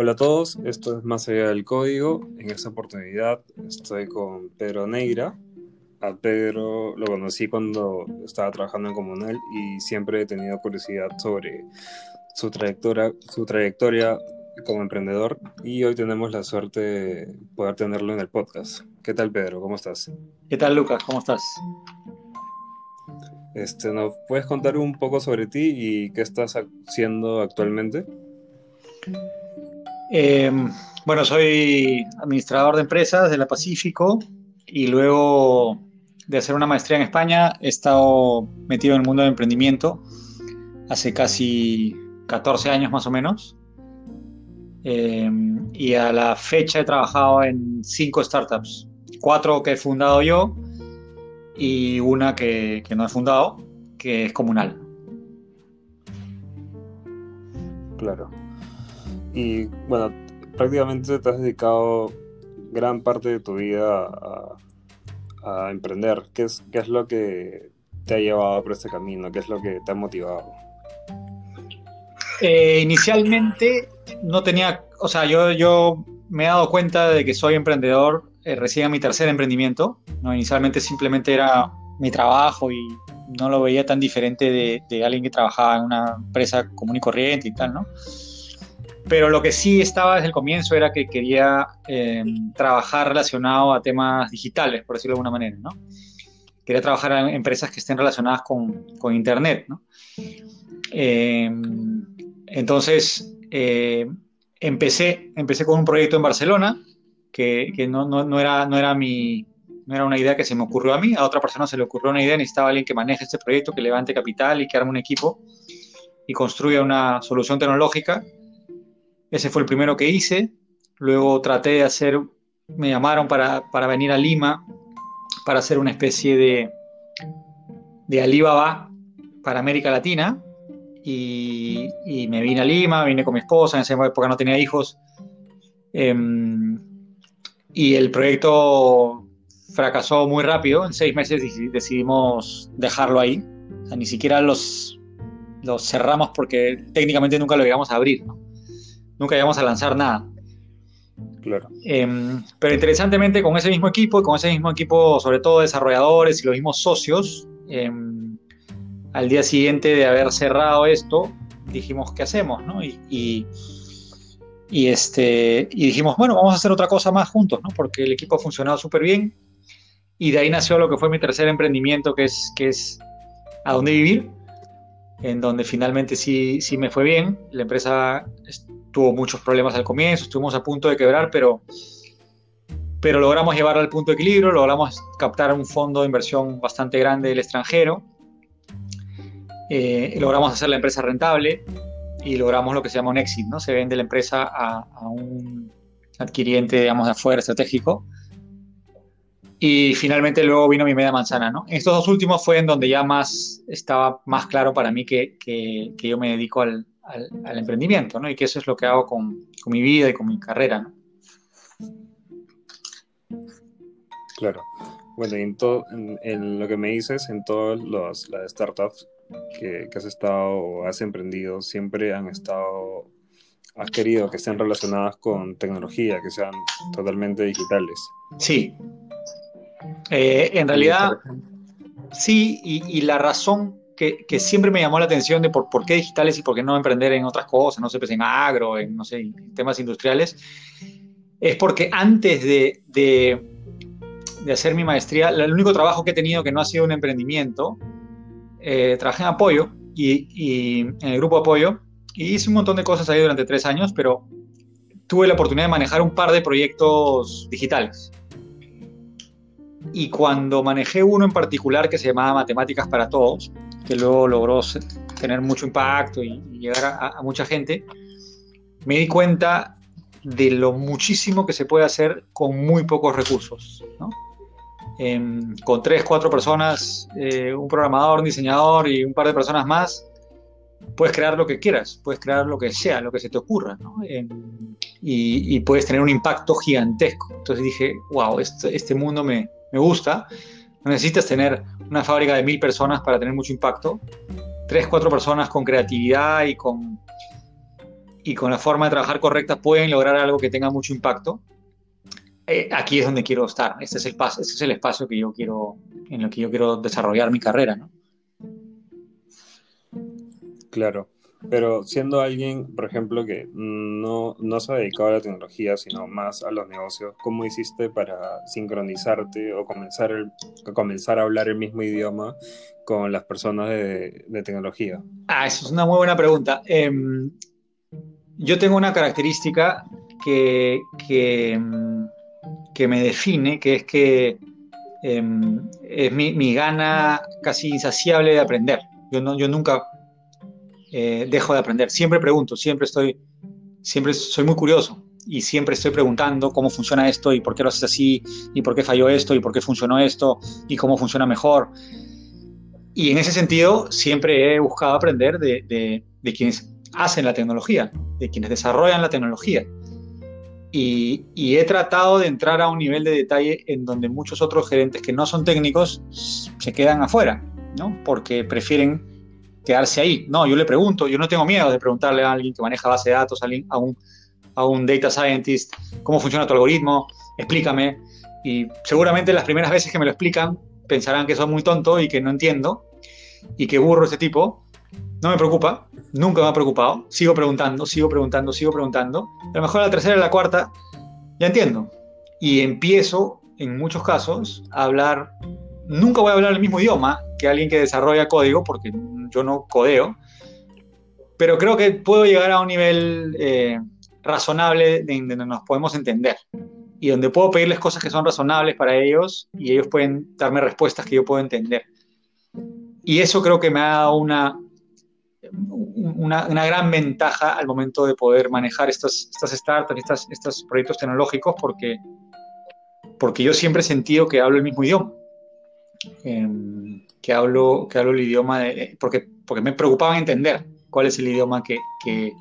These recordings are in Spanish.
Hola a todos, esto es Más allá del código. En esta oportunidad estoy con Pedro Neira. A Pedro lo conocí cuando estaba trabajando en Comunal y siempre he tenido curiosidad sobre su trayectoria, su trayectoria como emprendedor y hoy tenemos la suerte de poder tenerlo en el podcast. ¿Qué tal Pedro? ¿Cómo estás? ¿Qué tal Lucas? ¿Cómo estás? Este, ¿Nos puedes contar un poco sobre ti y qué estás haciendo actualmente? Eh, bueno, soy administrador de empresas de la Pacífico y luego de hacer una maestría en España he estado metido en el mundo del emprendimiento hace casi 14 años más o menos. Eh, y a la fecha he trabajado en cinco startups, cuatro que he fundado yo y una que no he fundado, que es comunal. Claro. Y bueno, prácticamente te has dedicado gran parte de tu vida a, emprender. ¿Qué es, ¿Qué es lo que te ha llevado por este camino? ¿Qué es lo que te ha motivado? Eh, inicialmente no tenía, o sea, yo, yo me he dado cuenta de que soy emprendedor eh, recién a mi tercer emprendimiento. ¿no? Inicialmente simplemente era mi trabajo y no lo veía tan diferente de, de, alguien que trabajaba en una empresa común y corriente y tal, ¿no? Pero lo que sí estaba desde el comienzo era que quería eh, trabajar relacionado a temas digitales, por decirlo de alguna manera, ¿no? Quería trabajar en empresas que estén relacionadas con, con Internet, ¿no? Eh, entonces, eh, empecé, empecé con un proyecto en Barcelona, que, que no, no, no, era, no, era mi, no era una idea que se me ocurrió a mí, a otra persona se le ocurrió una idea, necesitaba alguien que maneje este proyecto, que levante capital y que arme un equipo y construya una solución tecnológica. Ese fue el primero que hice. Luego traté de hacer, me llamaron para, para venir a Lima para hacer una especie de, de Alibaba para América Latina. Y, y, me vine a Lima, vine con mi esposa, en esa época no tenía hijos. Eh, y el proyecto fracasó muy rápido, en seis meses decidimos dejarlo ahí. O sea, ni siquiera los, los cerramos porque técnicamente nunca lo llegamos a abrir, ¿no? Nunca llegamos a lanzar nada. Claro. Eh, pero interesantemente, con ese mismo equipo, con ese mismo equipo, sobre todo desarrolladores y los mismos socios, eh, al día siguiente de haber cerrado esto, dijimos, ¿qué hacemos? ¿no? Y, y, y, este, y dijimos, bueno, vamos a hacer otra cosa más juntos, ¿no? porque el equipo ha funcionado súper bien. Y de ahí nació lo que fue mi tercer emprendimiento, que es, que es A Dónde Vivir, en donde finalmente sí, sí me fue bien. La empresa tuvo muchos problemas al comienzo, estuvimos a punto de quebrar, pero, pero logramos llevarlo al punto de equilibrio, logramos captar un fondo de inversión bastante grande del extranjero, eh, logramos hacer la empresa rentable y logramos lo que se llama un exit, ¿no? Se vende la empresa a, a un adquiriente, digamos, de afuera estratégico. Y finalmente luego vino mi media manzana, ¿no? Estos dos últimos fue en donde ya más estaba más claro para mí que, que, que yo me dedico al, al, al, emprendimiento, ¿no? Y que eso es lo que hago con, con mi vida y con mi carrera, ¿no? Claro. Bueno, y en, todo, en, en, lo que me dices, en todas las startups que, que, has estado o has emprendido, siempre han estado, has querido que estén relacionadas con tecnología, que sean totalmente digitales. Sí, eh, en realidad, sí, y, y la razón que, que, siempre me llamó la atención de por, por, qué digitales y por qué no emprender en otras cosas, no sé, pues en agro, en, no sé, en temas industriales, es porque antes de, de, de, hacer mi maestría, el único trabajo que he tenido que no ha sido un emprendimiento, eh, trabajé en apoyo y, y en el grupo apoyo y hice un montón de cosas ahí durante tres años, pero tuve la oportunidad de manejar un par de proyectos digitales. Y cuando manejé uno en particular que se llamaba Matemáticas para Todos, que luego logró tener mucho impacto y, llegar a, mucha gente, me di cuenta de lo muchísimo que se puede hacer con muy pocos recursos. Eh, con tres, cuatro personas, eh, un programador, un diseñador y un par de personas más, puedes crear lo que quieras, puedes crear lo que sea, lo que se te ocurra, y, y, puedes tener un impacto gigantesco. Entonces dije, wow, este, este mundo me, me gusta. No necesitas tener una fábrica de mil personas para tener mucho impacto. Tres, cuatro personas con creatividad y con, y con la forma de trabajar correcta pueden lograr algo que tenga mucho impacto, eh, aquí es donde quiero estar. Este es el paso, este es el espacio que yo quiero, en lo que yo quiero desarrollar mi carrera, ¿no? Claro. Pero siendo alguien, por ejemplo, que no, no se ha dedicado a la tecnología, sino más a los negocios, ¿cómo hiciste para sincronizarte o comenzar, a hablar el mismo idioma con las personas de, tecnología? Ah, eso es una muy buena pregunta. Eh, yo tengo una característica que, que, em, me define, que es que eh, es mi, mi, gana casi insaciable de aprender. Yo, no, yo nunca eh, dejo de aprender. Siempre pregunto, siempre estoy, siempre soy muy curioso y siempre estoy preguntando cómo funciona esto y por qué lo haces así y por qué falló esto y por qué funcionó esto y cómo funciona mejor. Y en ese sentido siempre he buscado aprender de, de, quienes hacen la tecnología, de quienes desarrollan la tecnología. Y, y, he tratado de entrar a un nivel de detalle en donde muchos otros gerentes que no son técnicos se quedan afuera, ¿no? Porque prefieren quedarse ahí. No, yo le pregunto, yo no tengo miedo de preguntarle a alguien que maneja base de datos, a un, a un data scientist, cómo funciona tu algoritmo, explícame. Y seguramente las primeras veces que me lo explican pensarán que soy muy tonto y que no entiendo y que burro ese tipo. No me preocupa, nunca me ha preocupado. Sigo preguntando, sigo preguntando, sigo preguntando. A lo mejor la tercera y la cuarta ya entiendo. Y empiezo, en muchos casos, a hablar. Nunca voy a hablar el mismo idioma que alguien que desarrolla código, porque yo no codeo, pero creo que puedo llegar a un nivel eh, razonable de donde nos podemos entender y donde puedo pedirles cosas que son razonables para ellos y ellos pueden darme respuestas que yo puedo entender. Y eso creo que me ha dado una, una, una gran ventaja al momento de poder manejar estas, estas startups, estas, estos proyectos tecnológicos, porque, porque yo siempre he sentido que hablo el mismo idioma. Eh, que hablo, que hablo el idioma, de, porque, porque me preocupaba entender cuál es el idioma que, que,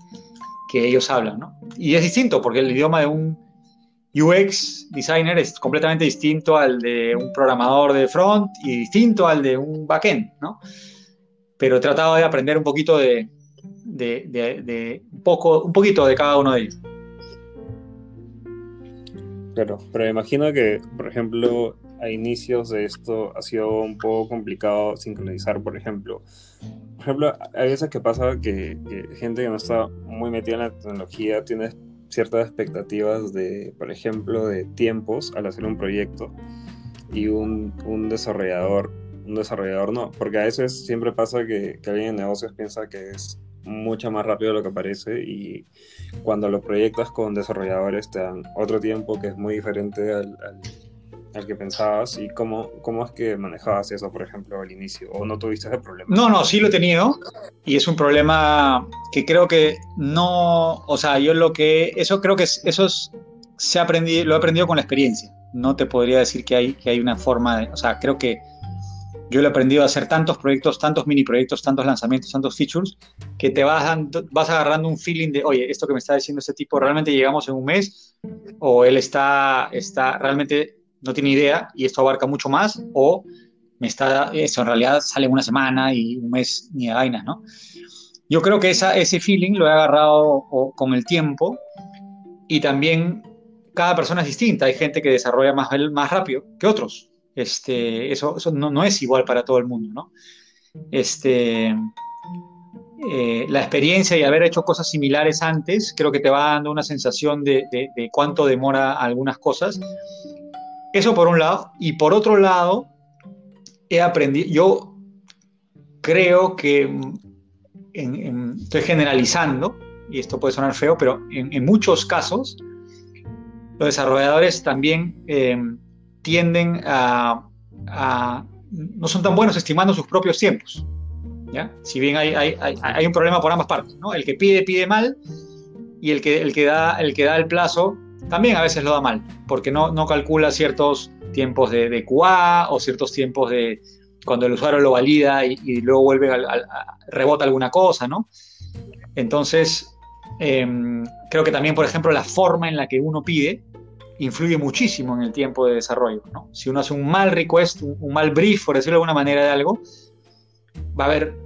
ellos hablan, ¿no? Y es distinto, porque el idioma de un UX designer es completamente distinto al de un programador de front y distinto al de un backend, ¿no? Pero he tratado de aprender un poquito de, de, de, de un, poco, un poquito de cada uno de ellos. Claro, pero me imagino que, por ejemplo, a inicios de esto ha sido un poco complicado sincronizar, por ejemplo. Por ejemplo, hay veces que pasa que, que, gente que no está muy metida en la tecnología tiene ciertas expectativas de, por ejemplo, de tiempos al hacer un proyecto y un, un desarrollador, un desarrollador no, porque a veces siempre pasa que, que alguien en negocios piensa que es mucho más rápido de lo que parece y cuando lo proyectas con desarrolladores te dan otro tiempo que es muy diferente al, al al que pensabas y cómo, cómo es que manejabas eso, por ejemplo, al inicio, o no tuviste ese problema? No, no, sí lo he tenido y es un problema que creo que no, o sea, yo lo que, eso creo que eso es, se ha aprendido, lo he aprendido con la experiencia, no te podría decir que hay, que hay una forma de, o sea, creo que yo lo he aprendido a hacer tantos proyectos, tantos mini proyectos, tantos lanzamientos, tantos features, que te vas, dando, vas agarrando un feeling de, oye, esto que me está diciendo este tipo, ¿realmente llegamos en un mes? ¿O él está, está realmente no tiene idea y esto abarca mucho más, o me está, eso en realidad sale una semana y un mes ni de vainas, ¿no? Yo creo que esa, ese feeling lo he agarrado con el tiempo y también cada persona es distinta. Hay gente que desarrolla más, más rápido que otros. Este, eso eso no, no es igual para todo el mundo, ¿no? Este, eh, la experiencia y haber hecho cosas similares antes, creo que te va dando una sensación de, de cuánto demora algunas cosas eso por un lado. Y por otro lado, he aprendido, yo creo que estoy generalizando, y esto puede sonar feo, pero en, muchos casos, los desarrolladores también eh, tienden a, a, no son tan buenos estimando sus propios tiempos. ¿ya? Si bien hay, hay, hay, hay un problema por ambas partes, ¿no? El que pide, pide mal, y el que, el que, da, el, que da el plazo también a veces lo da mal, porque no, no calcula ciertos tiempos de, de, QA o ciertos tiempos de cuando el usuario lo valida y, luego vuelve a, rebota alguna cosa, ¿no? Entonces, eh, creo que también, por ejemplo, la forma en la que uno pide influye muchísimo en el tiempo de desarrollo, ¿no? Si uno hace un mal request, un, un mal brief, por decirlo de alguna manera, de algo, va a haber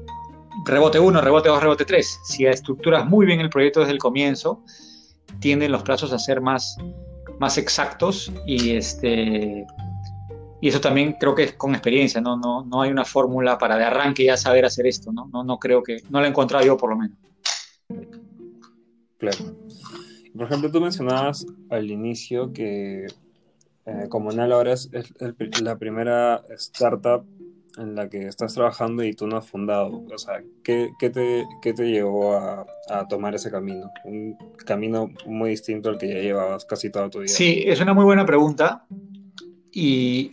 rebote 1, rebote 2, rebote 3. Si estructuras muy bien el proyecto desde el comienzo, tienden los plazos a ser más, más exactos y este y eso también creo que es con experiencia, ¿no? No, no hay una fórmula para de arranque ya saber hacer esto, ¿no? No, no creo que, no la he encontrado yo por lo menos. Claro. Por ejemplo, tú mencionabas al inicio que eh, Comunal ahora es, la primera startup en la que estás trabajando y tú no has fundado. O sea, ¿qué, qué, te, qué te, llevó a, a, tomar ese camino? Un camino muy distinto al que ya llevabas casi toda tu vida. Sí, es una muy buena pregunta. Y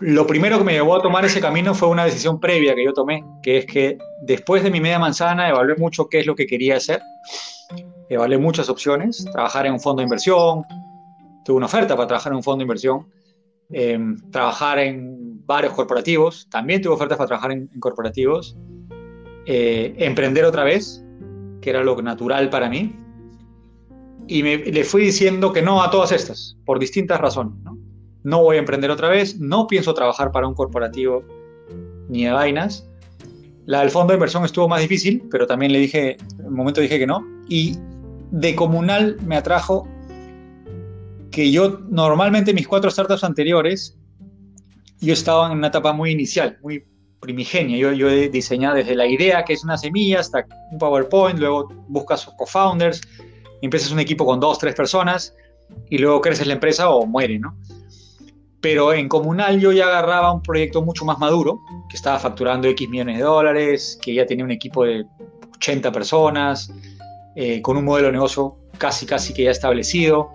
lo primero que me llevó a tomar ese camino fue una decisión previa que yo tomé, que es que después de mi media manzana evalué mucho qué es lo que quería hacer, evalué muchas opciones, trabajar en un fondo de inversión, tuve una oferta para trabajar en un fondo de inversión, em, trabajar en varios corporativos, también tuve ofertas para trabajar en, corporativos, eh, emprender otra vez, que era lo natural para mí, y me, le fui diciendo que no a todas estas, por distintas razones. ¿no? no voy a emprender otra vez, no pienso trabajar para un corporativo ni de vainas. La del fondo de inversión estuvo más difícil, pero también le dije, en un momento dije que no. Y de comunal me atrajo que yo normalmente mis cuatro startups anteriores, yo estaba en una etapa muy inicial, muy primigenia. Yo, yo he diseñado desde la idea, que es una semilla, hasta un PowerPoint, luego buscas co-founders, empiezas un equipo con dos, tres personas, y luego creces la empresa o muere, ¿no? pero en comunal yo ya agarraba un proyecto mucho más maduro, que estaba facturando X millones de dólares, que ya tenía un equipo de 80 personas, eh, con un modelo de negocio casi, casi que ya establecido.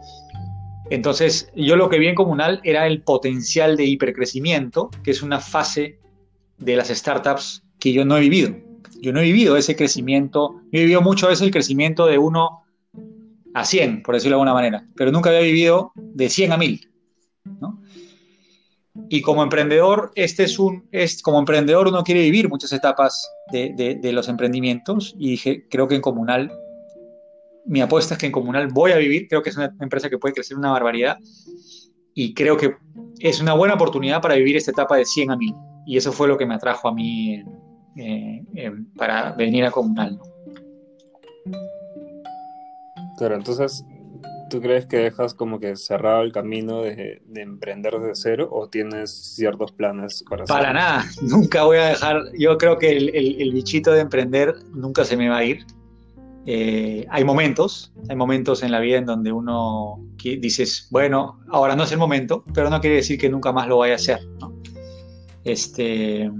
Entonces, yo lo que vi en comunal era el potencial de hipercrecimiento, que es una fase de las startups que yo no he vivido. Yo no he vivido ese crecimiento, yo he vivido mucho veces el crecimiento de 1 a 100, por decirlo de alguna manera, pero nunca había vivido de 100 a 1000. ¿no? Y como emprendedor, este es un, es, como emprendedor uno quiere vivir muchas etapas de, de, los emprendimientos y dije, creo que en Comunal, mi apuesta es que en Comunal voy a vivir, creo que es una empresa que puede crecer una barbaridad y creo que es una buena oportunidad para vivir esta etapa de 100 a 1000 y eso fue lo que me atrajo a mí eh, eh, para venir a Comunal. Claro, entonces ¿Tú crees que dejas como que cerrado el camino de, emprender desde cero o tienes ciertos planes para? Para nada, nunca voy a dejar, yo creo que el, bichito de emprender nunca se me va a ir. Eh, hay momentos, hay momentos en la vida en donde uno dices, bueno, ahora no es el momento, pero no quiere decir que nunca más lo vaya a hacer. Este,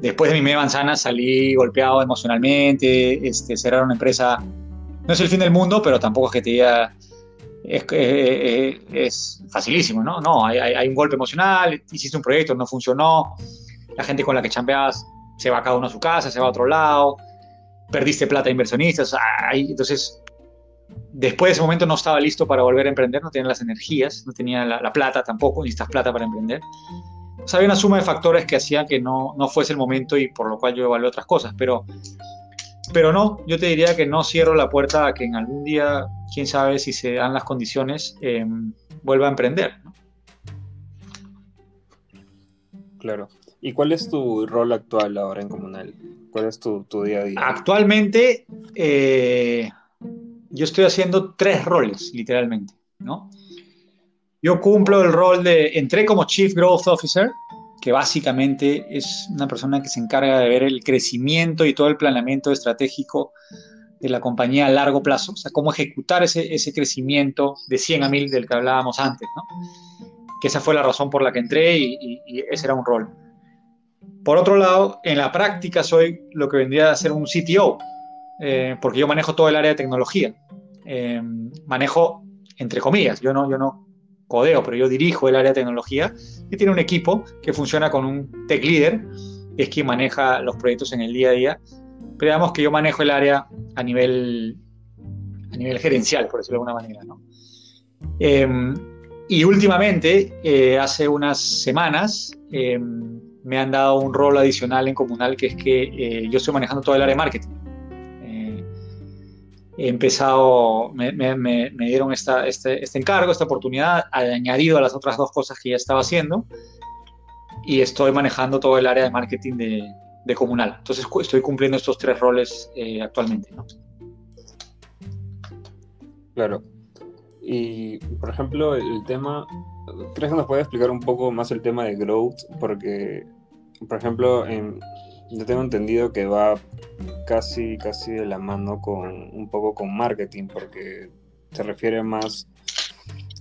después de mi media manzana salí golpeado emocionalmente, este, cerrar una empresa no es el fin del mundo, pero tampoco es que te diga es, eh, eh, es facilísimo, ¿no? No, hay, hay, un golpe emocional, hiciste un proyecto, no funcionó, la gente con la que chambeas se va cada uno a su casa, se va a otro lado, perdiste plata inversionistas, entonces después de ese momento no estaba listo para volver a emprender, no tenía las energías, no tenía la, plata tampoco, necesitas plata para emprender. O sea, había una suma de factores que hacían que no, no fuese el momento y por lo cual yo evalué otras cosas, pero pero no, yo te diría que no cierro la puerta a que en algún día, quién sabe si se dan las condiciones, eh, vuelva a emprender. Claro. ¿Y cuál es tu rol actual ahora en Comunal? ¿Cuál es tu, día a día? Actualmente, eh, yo estoy haciendo tres roles, literalmente, ¿no? Yo cumplo el rol de, entré como Chief Growth Officer, que básicamente es una persona que se encarga de ver el crecimiento y todo el planeamiento estratégico de la compañía a largo plazo, o sea, cómo ejecutar ese, ese crecimiento de 100 a 1000 del que hablábamos antes, ¿no? Que esa fue la razón por la que entré y, ese era un rol. Por otro lado, en la práctica soy lo que vendría a ser un CTO, eh, porque yo manejo todo el área de tecnología. Eh, manejo, entre comillas, yo no, yo no codeo, pero yo dirijo el área de tecnología, y tiene un equipo que funciona con un tech leader, que es quien maneja los proyectos en el día a día. Pero digamos que yo manejo el área a nivel, a nivel gerencial, por decirlo de alguna manera. Em, y últimamente, eh, hace unas semanas, em, me han dado un rol adicional en Comunal, que es que eh, yo estoy manejando todo el área de marketing he empezado, me, dieron esta, este, este, encargo, esta oportunidad, añadido a las otras dos cosas que ya estaba haciendo, y estoy manejando todo el área de marketing de, de comunal. Entonces estoy cumpliendo estos tres roles eh, actualmente. ¿no? Claro. Y, por ejemplo, el tema, ¿crees que nos puede explicar un poco más el tema de growth? Porque, por ejemplo, en, yo tengo entendido que va casi, casi de la mano con un poco con marketing, porque se refiere más,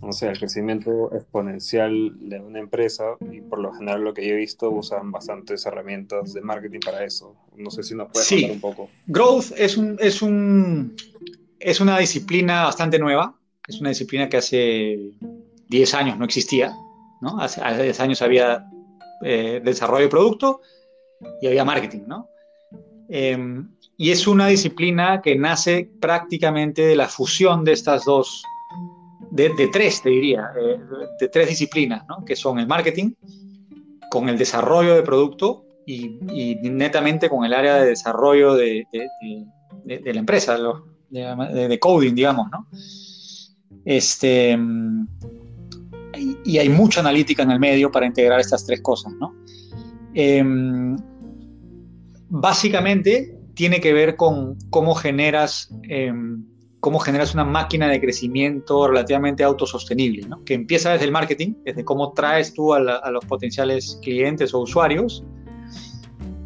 no sé, al crecimiento exponencial de una empresa y por lo general lo que yo he visto usan bastantes herramientas de marketing para eso. No sé si nos puedes sí. contar un poco. Growth es un, es un es una disciplina bastante nueva, es una disciplina que hace 10 años no existía, ¿no? Hace, hace 10 años había eh, desarrollo de producto y había marketing, ¿no? Eh, y es una disciplina que nace prácticamente de la fusión de estas dos, de, de tres, te diría, eh, de tres disciplinas, ¿no? Que son el marketing, con el desarrollo de producto y, y netamente con el área de desarrollo de, de, de la empresa, de, de, coding, digamos, ¿no? Este, y, hay mucha analítica en el medio para integrar estas tres cosas, ¿no? Eh, básicamente tiene que ver con cómo generas, eh, cómo generas una máquina de crecimiento relativamente autosostenible, ¿no? que empieza desde el marketing, desde cómo traes tú a, los potenciales clientes o usuarios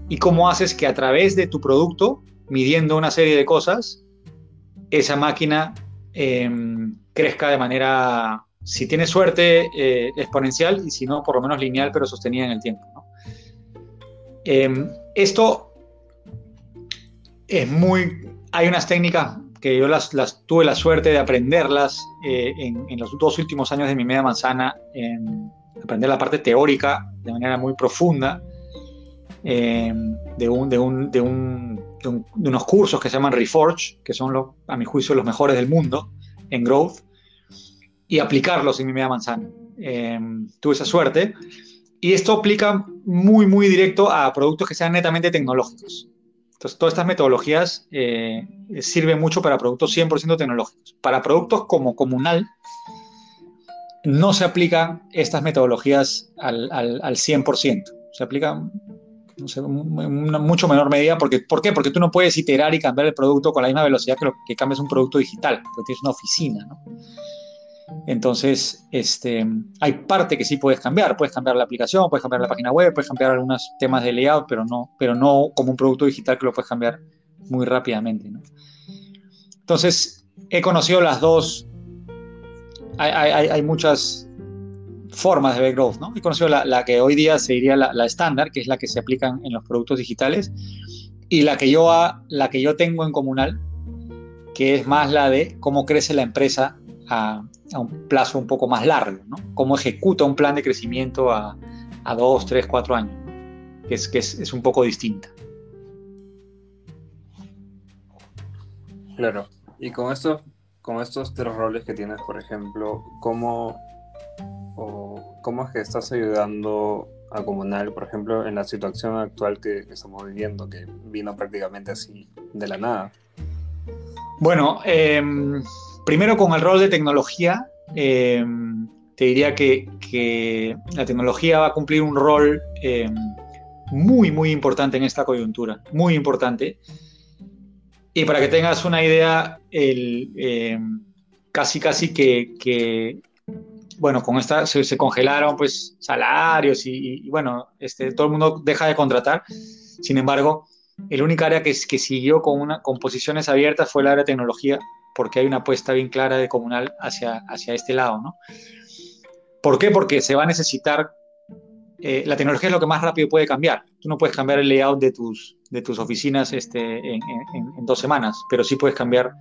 y cómo haces que a través de tu producto, midiendo una serie de cosas, esa máquina eh, crezca de manera, si tiene suerte, eh, exponencial y si no, por lo menos lineal, pero sostenida en el tiempo. ¿no? Eh, esto es muy... Hay unas técnicas que yo las, las tuve la suerte de aprenderlas eh, en, en, los dos últimos años de mi media manzana, en aprender la parte teórica de manera muy profunda, eh, de, un, de, un, de, un, de, un, de, unos cursos que se llaman Reforge, que son, a mi juicio, los mejores del mundo en growth, y aplicarlos en mi media manzana. Eh, tuve esa suerte. Y esto aplica muy, muy directo a productos que sean netamente tecnológicos. Entonces, todas estas metodologías eh, sirven mucho para productos 100% tecnológicos. Para productos como comunal, no se aplican estas metodologías al, al, al 100%. Se aplican no sé, en una mucho menor medida. Porque, ¿Por qué? Porque tú no puedes iterar y cambiar el producto con la misma velocidad que, lo, que cambias un producto digital, porque tienes una oficina. ¿no? Entonces, este, hay parte que sí puedes cambiar. Puedes cambiar la aplicación, puedes cambiar la página web, puedes cambiar algunos temas de layout, pero no, pero no como un producto digital que lo puedes cambiar muy rápidamente. Entonces, he conocido las dos. Hay, muchas formas de ver growth. ¿no? He conocido la, que hoy día se diría la estándar, que es la que se aplican en los productos digitales, y la que yo, la que yo tengo en comunal, que es más la de cómo crece la empresa a, a, un plazo un poco más largo, ¿no? Cómo ejecuta un plan de crecimiento a, a dos, tres, cuatro años, ¿no? que, es, que es, es, un poco distinta. Claro, y con estos, con estos tres roles que tienes, por ejemplo, ¿cómo, o, cómo es que estás ayudando a Comunal, por ejemplo, en la situación actual que, que estamos viviendo, que vino prácticamente así de la nada? Bueno, eh, primero con el rol de tecnología, eh, te diría que, la tecnología va a cumplir un rol eh, muy, muy importante en esta coyuntura, muy importante. Y para que tengas una idea, eh, casi, casi que, bueno, con esta se, congelaron pues salarios y, bueno, este, todo el mundo deja de contratar. Sin embargo, el único área que, siguió con posiciones abiertas fue el área de tecnología, porque hay una apuesta bien clara de comunal hacia, hacia este lado, ¿no? ¿Por qué? Porque se va a necesitar, eh, la tecnología es lo que más rápido puede cambiar. Tú no puedes cambiar el layout de tus, de tus oficinas este, en, dos semanas, pero sí puedes cambiar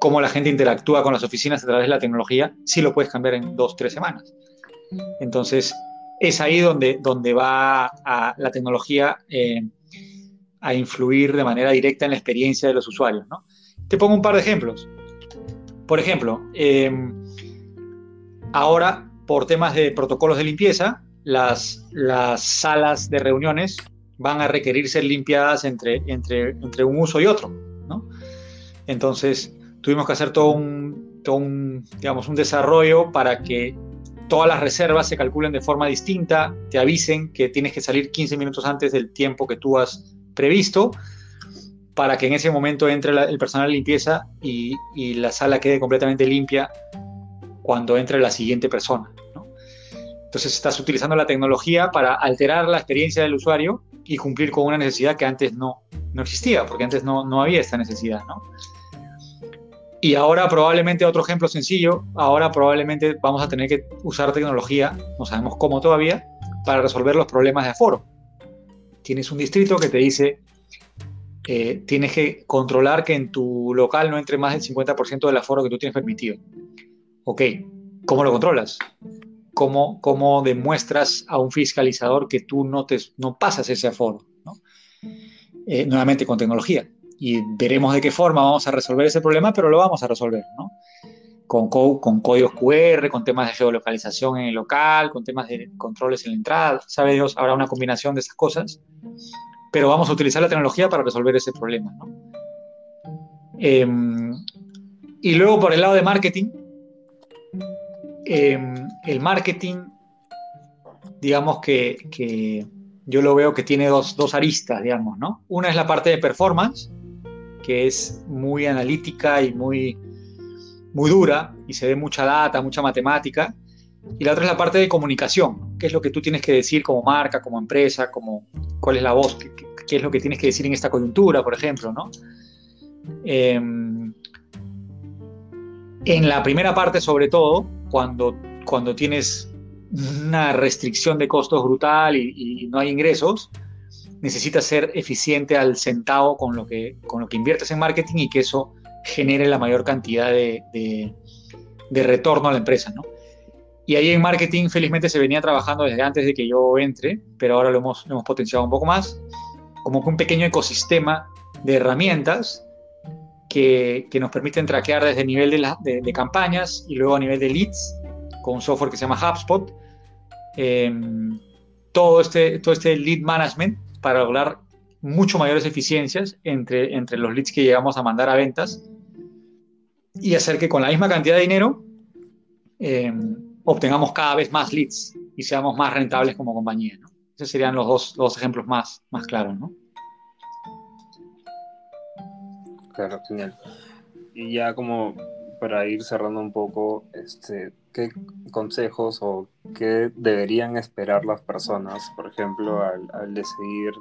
cómo la gente interactúa con las oficinas a través de la tecnología, sí lo puedes cambiar en dos, tres semanas. Entonces, es ahí donde, donde va la tecnología eh, a influir de manera directa en la experiencia de los usuarios, ¿no? Te pongo un par de ejemplos. Por ejemplo, eh, ahora, por temas de protocolos de limpieza, las, las, salas de reuniones van a requerir ser limpiadas entre, entre, entre un uso y otro. ¿no? Entonces, tuvimos que hacer todo un, todo un, digamos, un desarrollo para que todas las reservas se calculen de forma distinta, te avisen que tienes que salir 15 minutos antes del tiempo que tú has previsto para que en ese momento entre el personal de limpieza y, la sala quede completamente limpia cuando entre la siguiente persona. Entonces estás utilizando la tecnología para alterar la experiencia del usuario y cumplir con una necesidad que antes no, no existía, porque antes no, no había esta necesidad. ¿no? Y ahora probablemente otro ejemplo sencillo, ahora probablemente vamos a tener que usar tecnología, no sabemos cómo todavía, para resolver los problemas de aforo. Tienes un distrito que te dice, eh, tienes que controlar que en tu local no entre más del 50% del aforo que tú tienes permitido. Ok, ¿cómo lo controlas? ¿Cómo, cómo demuestras a un fiscalizador que tú no, te, no pasas ese aforo? Eh, nuevamente con tecnología y veremos de qué forma vamos a resolver ese problema, pero lo vamos a resolver, ¿no? Con, con códigos QR, con temas de geolocalización en el local, con temas de controles en la entrada, sabe Dios, habrá una combinación de esas cosas, pero vamos a utilizar la tecnología para resolver ese problema, ¿no? Em, y luego por el lado de marketing, em, el marketing, digamos que, que, yo lo veo que tiene dos, dos aristas, digamos, ¿no? Una es la parte de performance, que es muy analítica y muy, muy dura y se ve mucha data, mucha matemática. Y la otra es la parte de comunicación, qué es lo que tú tienes que decir como marca, como empresa, como cuál es la voz, qué, es lo que tienes que decir en esta coyuntura, por ejemplo, ¿no? Em, en la primera parte, sobre todo, cuando, cuando tienes una restricción de costos brutal y no hay ingresos, necesitas ser eficiente al centavo con lo que, con lo que inviertes en marketing y que eso genere la mayor cantidad de, de, retorno a la empresa, ¿no? Y ahí en marketing felizmente se venía trabajando desde antes de que yo entre, pero ahora lo hemos, hemos potenciado un poco más, como que un pequeño ecosistema de herramientas que, que nos permiten traquear desde el nivel de, de, campañas y luego a nivel de leads con un software que se llama HubSpot. Em, todo, este, todo este lead management para lograr mucho mayores eficiencias entre, entre los leads que llegamos a mandar a ventas y hacer que con la misma cantidad de dinero em, obtengamos cada vez más leads y seamos más rentables como compañía. Esos serían los dos, dos ejemplos más, más claros. ¿no? Claro, genial. Y ya como para ir cerrando un poco, este, ¿qué consejos o qué deberían esperar las personas, por ejemplo, al, decidir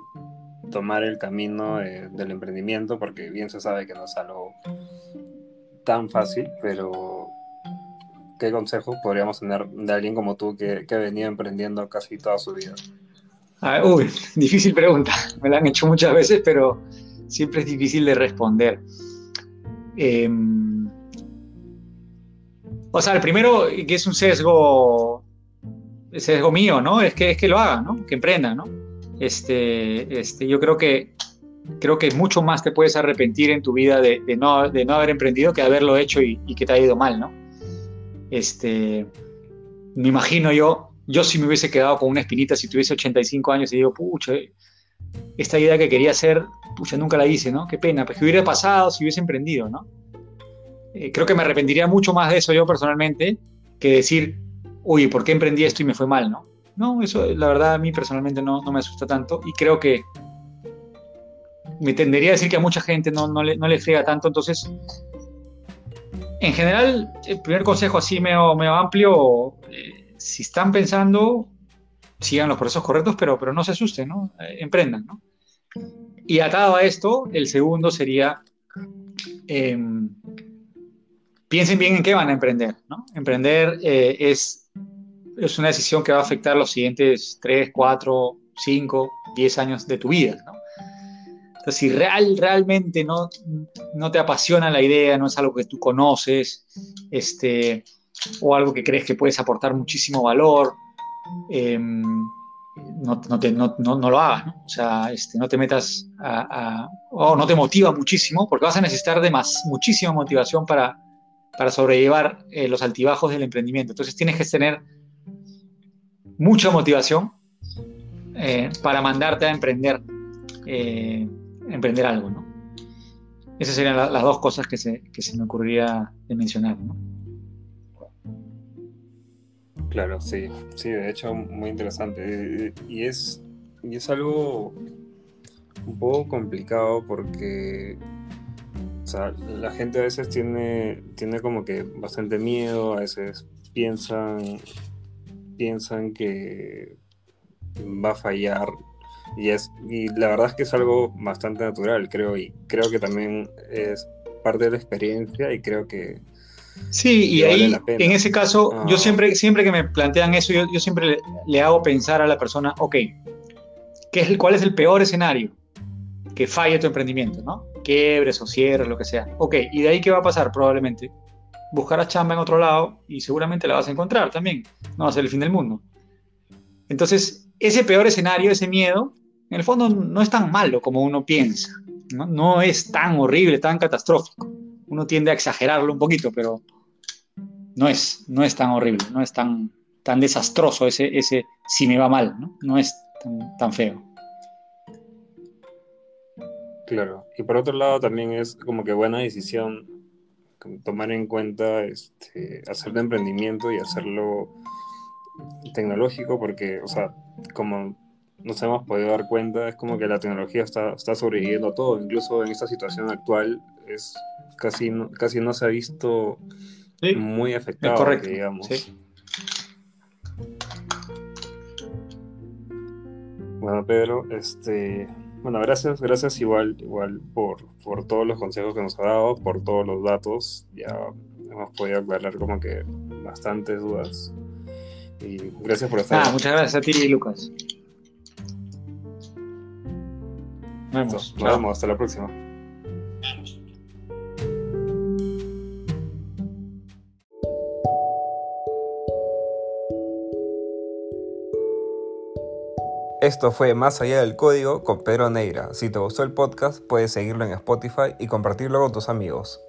tomar el camino del emprendimiento? Porque bien se sabe que no es algo tan fácil, pero ¿qué consejos podríamos tener de alguien como tú que, que ha venido emprendiendo casi toda su vida? uy, difícil pregunta. Me la han hecho muchas veces, pero siempre es difícil de responder. Eh, o sea, el primero, que es un sesgo, sesgo mío, ¿no? Es que, es que lo hagan, ¿no? Que emprendan, ¿no? Este, este, yo creo que, creo que mucho más te puedes arrepentir en tu vida de, no, de no haber emprendido que haberlo hecho y, que te ha ido mal, ¿no? Este, me imagino yo, yo si me hubiese quedado con una espinita si tuviese 85 años y digo, pucha, esta idea que quería hacer, pucha, nunca la hice, ¿no? Qué pena, pues que hubiera pasado si hubiese emprendido, ¿no? Eh, creo que me arrepentiría mucho más de eso yo personalmente que decir, uy, ¿por qué emprendí esto y me fue mal? No, no eso la verdad a mí personalmente no, no me asusta tanto y creo que me tendería a decir que a mucha gente no, no, le, no le frega tanto. Entonces, en general, el primer consejo así medio, amplio, eh, si están pensando, sigan los procesos correctos, pero, pero no se asusten, ¿no? Eh, emprendan, ¿no? Y atado a esto, el segundo sería em, piensen bien en qué van a emprender. ¿no? Emprender eh, es, es una decisión que va a afectar los siguientes 3, 4, 5, 10 años de tu vida. ¿no? Entonces, si real, realmente no, no te apasiona la idea, no es algo que tú conoces, este, o algo que crees que puedes aportar muchísimo valor, em, no, no, te, no, no, lo hagas, ¿no? O sea, este, no te metas a, o no te motiva muchísimo, porque vas a necesitar de más, muchísima motivación para, para sobrellevar eh, los altibajos del emprendimiento. Entonces tienes que tener mucha motivación eh, para mandarte a emprender, eh, emprender algo, ¿no? Esas serían las dos cosas que se, que se me ocurriría de mencionar, ¿no? Claro, sí, sí, de hecho muy interesante. Y es, y es algo un poco complicado porque la gente a veces tiene, tiene como que bastante miedo, a veces piensan, piensan que va a fallar y es y la verdad es que es algo bastante natural creo y creo que también es parte de la experiencia y creo que sí y ahí en ese caso yo ah. siempre siempre que me plantean eso yo, yo siempre le, hago pensar a la persona ok ¿qué es cuál es el peor escenario que falle tu emprendimiento no quiebres o cierres lo que sea. Ok y de ahí qué va a pasar probablemente buscarás chamba en otro lado y seguramente la vas a encontrar también no va a ser el fin del mundo. Entonces ese peor escenario ese miedo en el fondo no es tan malo como uno piensa, ¿no? es tan horrible, tan catastrófico. Uno tiende a exagerarlo un poquito, pero no es, no es tan horrible, no es tan, tan desastroso ese, ese si me va mal, no, no es tan, feo. Claro, y por otro lado también es como que buena decisión tomar en cuenta este, hacer de emprendimiento y hacerlo tecnológico porque, o sea, como nos hemos podido dar cuenta, es como que la tecnología está, está sobreviviendo todo, incluso en esta situación actual es casi, casi no se ha visto muy afectado, digamos. Bueno, Pedro, este, bueno, gracias, gracias igual, igual por, por todos los consejos que nos ha dado, por todos los datos, ya hemos podido aclarar como que bastantes dudas. Y gracias por estar. Ah, muchas gracias a ti, Lucas. Nos vemos. Hasta la próxima. Esto fue Más allá del código con Pedro Neira. Si te gustó el podcast, puedes seguirlo en Spotify y compartirlo con tus amigos.